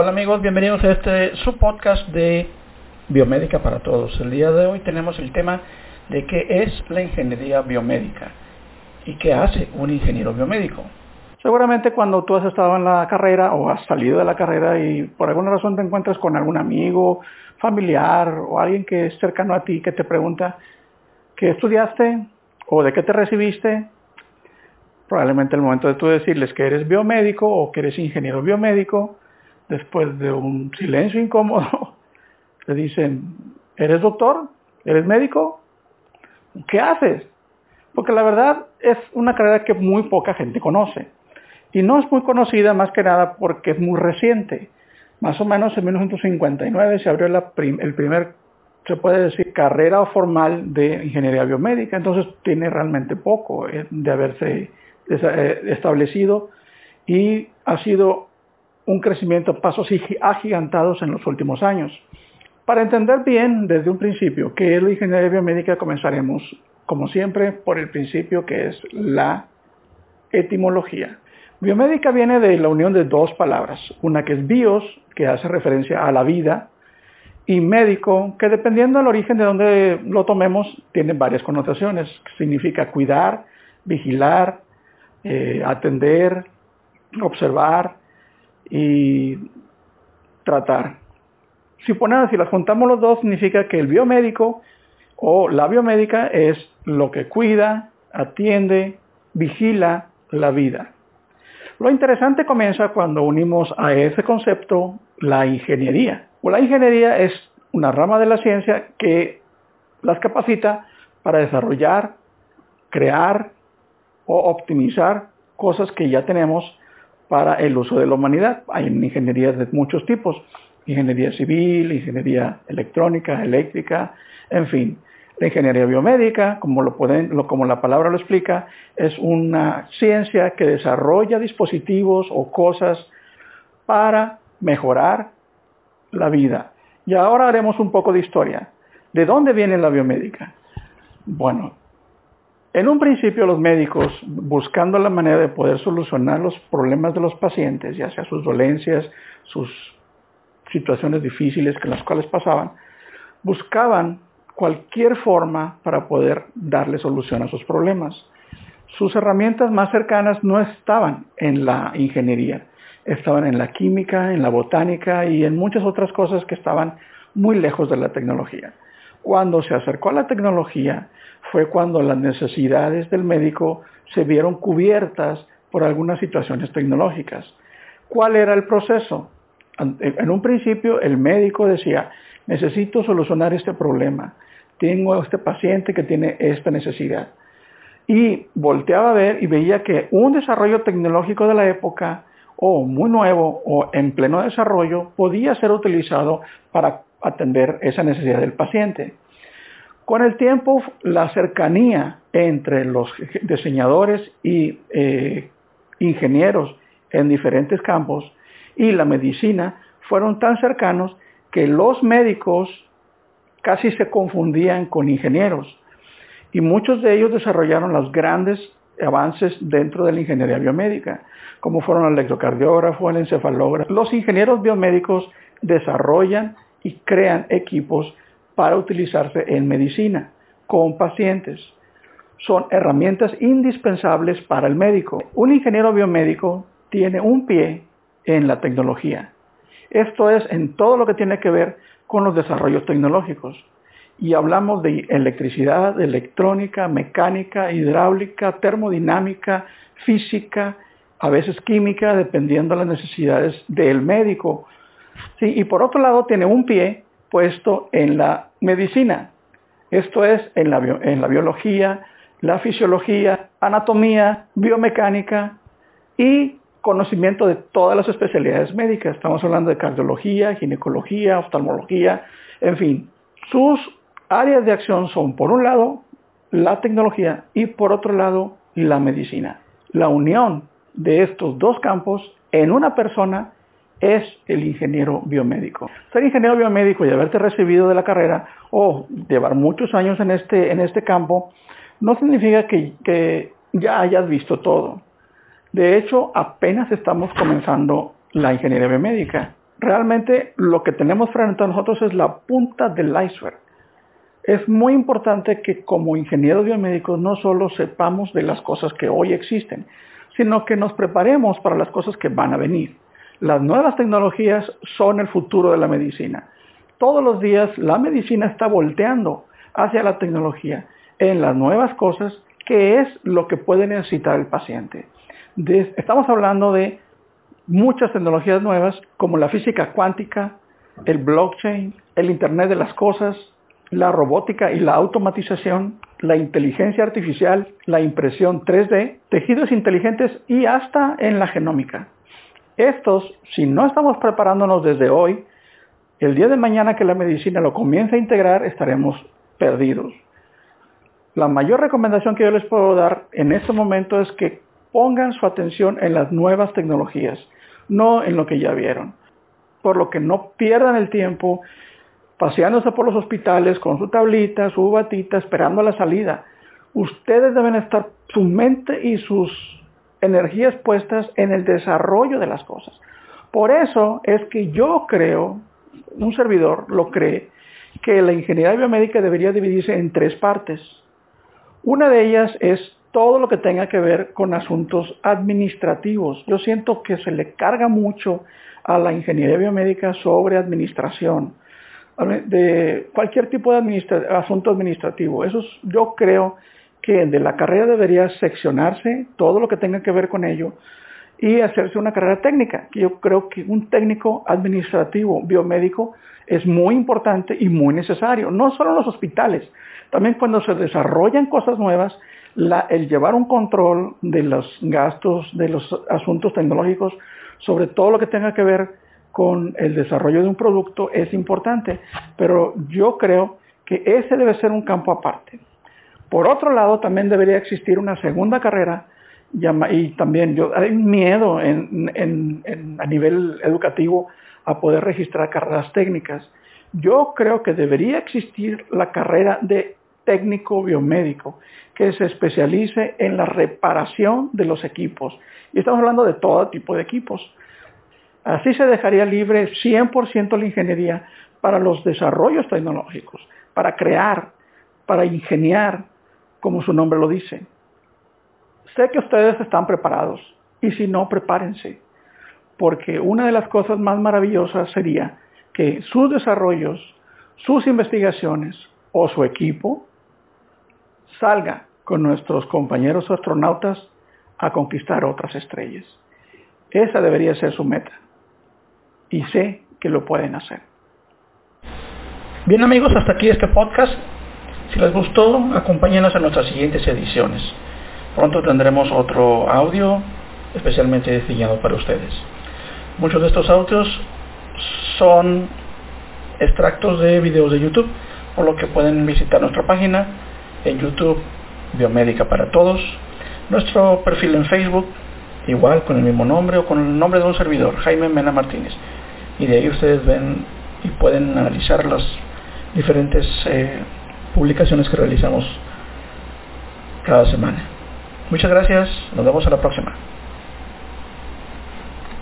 Hola amigos, bienvenidos a este su podcast de Biomédica para Todos. El día de hoy tenemos el tema de qué es la ingeniería biomédica y qué hace un ingeniero biomédico. Seguramente cuando tú has estado en la carrera o has salido de la carrera y por alguna razón te encuentras con algún amigo, familiar o alguien que es cercano a ti que te pregunta qué estudiaste o de qué te recibiste, probablemente el momento de tú decirles que eres biomédico o que eres ingeniero biomédico, después de un silencio incómodo, le dicen, ¿eres doctor? ¿Eres médico? ¿Qué haces? Porque la verdad es una carrera que muy poca gente conoce. Y no es muy conocida más que nada porque es muy reciente. Más o menos en 1959 se abrió el primer, se puede decir, carrera formal de ingeniería biomédica. Entonces tiene realmente poco eh, de haberse eh, establecido y ha sido un crecimiento pasos agigantados en los últimos años. Para entender bien desde un principio qué es la ingeniería biomédica, comenzaremos, como siempre, por el principio que es la etimología. Biomédica viene de la unión de dos palabras, una que es bios, que hace referencia a la vida, y médico, que dependiendo del origen de donde lo tomemos, tiene varias connotaciones. Significa cuidar, vigilar, eh, atender, observar, y tratar. Si, ponemos, si las juntamos los dos, significa que el biomédico o la biomédica es lo que cuida, atiende, vigila la vida. Lo interesante comienza cuando unimos a ese concepto la ingeniería. O la ingeniería es una rama de la ciencia que las capacita para desarrollar, crear o optimizar cosas que ya tenemos para el uso de la humanidad. Hay ingenierías de muchos tipos, ingeniería civil, ingeniería electrónica, eléctrica, en fin. La ingeniería biomédica, como, como la palabra lo explica, es una ciencia que desarrolla dispositivos o cosas para mejorar la vida. Y ahora haremos un poco de historia. ¿De dónde viene la biomédica? Bueno, en un principio los médicos, buscando la manera de poder solucionar los problemas de los pacientes, ya sea sus dolencias, sus situaciones difíciles con las cuales pasaban, buscaban cualquier forma para poder darle solución a sus problemas. Sus herramientas más cercanas no estaban en la ingeniería, estaban en la química, en la botánica y en muchas otras cosas que estaban muy lejos de la tecnología. Cuando se acercó a la tecnología, fue cuando las necesidades del médico se vieron cubiertas por algunas situaciones tecnológicas. ¿Cuál era el proceso? En un principio el médico decía, necesito solucionar este problema, tengo este paciente que tiene esta necesidad. Y volteaba a ver y veía que un desarrollo tecnológico de la época, o muy nuevo, o en pleno desarrollo, podía ser utilizado para atender esa necesidad del paciente. Con el tiempo, la cercanía entre los diseñadores y eh, ingenieros en diferentes campos y la medicina fueron tan cercanos que los médicos casi se confundían con ingenieros y muchos de ellos desarrollaron los grandes avances dentro de la ingeniería biomédica, como fueron el electrocardiógrafo, el encefalógrafo. Los ingenieros biomédicos desarrollan y crean equipos para utilizarse en medicina con pacientes. Son herramientas indispensables para el médico. Un ingeniero biomédico tiene un pie en la tecnología. Esto es en todo lo que tiene que ver con los desarrollos tecnológicos. Y hablamos de electricidad, electrónica, mecánica, hidráulica, termodinámica, física, a veces química, dependiendo de las necesidades del médico. Y por otro lado tiene un pie puesto en la medicina. Esto es en la, en la biología, la fisiología, anatomía, biomecánica y conocimiento de todas las especialidades médicas. Estamos hablando de cardiología, ginecología, oftalmología, en fin. Sus áreas de acción son, por un lado, la tecnología y por otro lado, la medicina. La unión de estos dos campos en una persona es el ingeniero biomédico. Ser ingeniero biomédico y haberte recibido de la carrera o llevar muchos años en este, en este campo no significa que, que ya hayas visto todo. De hecho, apenas estamos comenzando la ingeniería biomédica. realmente lo que tenemos frente a nosotros es la punta del iceberg. Es muy importante que como ingenieros biomédicos no solo sepamos de las cosas que hoy existen, sino que nos preparemos para las cosas que van a venir. Las nuevas tecnologías son el futuro de la medicina. Todos los días la medicina está volteando hacia la tecnología en las nuevas cosas que es lo que puede necesitar el paciente. estamos hablando de muchas tecnologías nuevas como la física cuántica, el blockchain, el Internet de las Cosas, la robótica y la automatización, la inteligencia artificial, la impresión 3D, tejidos inteligentes y hasta en la genómica. Estos, si no estamos preparándonos desde hoy, el día de mañana que la medicina lo comience a integrar, estaremos perdidos. La mayor recomendación que yo les puedo dar en este momento es que pongan su atención en las nuevas tecnologías, no en lo que ya vieron. Por lo que no pierdan el tiempo paseándose por los hospitales con su tablita, su batita, esperando la salida. Ustedes deben estar su mente y sus energías puestas en el desarrollo de las cosas. Por eso es que yo creo, un servidor lo cree, que la ingeniería biomédica debería dividirse en tres partes. Una de ellas es todo lo que tenga que ver con asuntos administrativos. Yo siento que se le carga mucho a la ingeniería biomédica sobre administración de cualquier tipo de asunto administrativo. Eso yo creo que de la carrera debería seccionarse todo lo que tenga que ver con ello y hacerse una carrera técnica. Yo creo que un técnico administrativo biomédico es muy importante y muy necesario, no solo en los hospitales, también cuando se desarrollan cosas nuevas, el llevar un control de los gastos, de los asuntos tecnológicos, sobre todo lo que tenga que ver con el desarrollo de un producto es importante, pero yo creo que ese debe ser un campo aparte. Por otro lado, también debería existir una segunda carrera y también yo hay miedo a nivel educativo a poder registrar carreras técnicas. Yo creo que debería existir la carrera de técnico biomédico que se especialice en la reparación de los equipos. Y estamos hablando de todo tipo de equipos. Así se dejaría libre 100% la ingeniería para los desarrollos tecnológicos, para crear, para ingeniar, como su nombre lo dice. Sé que ustedes están preparados y si no, prepárense, porque una de las cosas más maravillosas sería que sus desarrollos, sus investigaciones o su equipo salga con nuestros compañeros astronautas a conquistar otras estrellas. Esa debería ser su meta y sé que lo pueden hacer. Bien amigos, hasta aquí este podcast. Si les gustó, acompáñenos en nuestras siguientes ediciones. Pronto tendremos otro audio especialmente diseñado para ustedes. Muchos de estos audios son extractos de videos de YouTube, por lo que pueden visitar nuestra página en YouTube, Biomédica para Todos, nuestro perfil en Facebook, igual con el mismo nombre o con el nombre de un servidor, Jaime Mena Martínez y de ahí ustedes ven y pueden analizar las diferentes eh, publicaciones que realizamos cada semana. Muchas gracias, nos vemos a la próxima.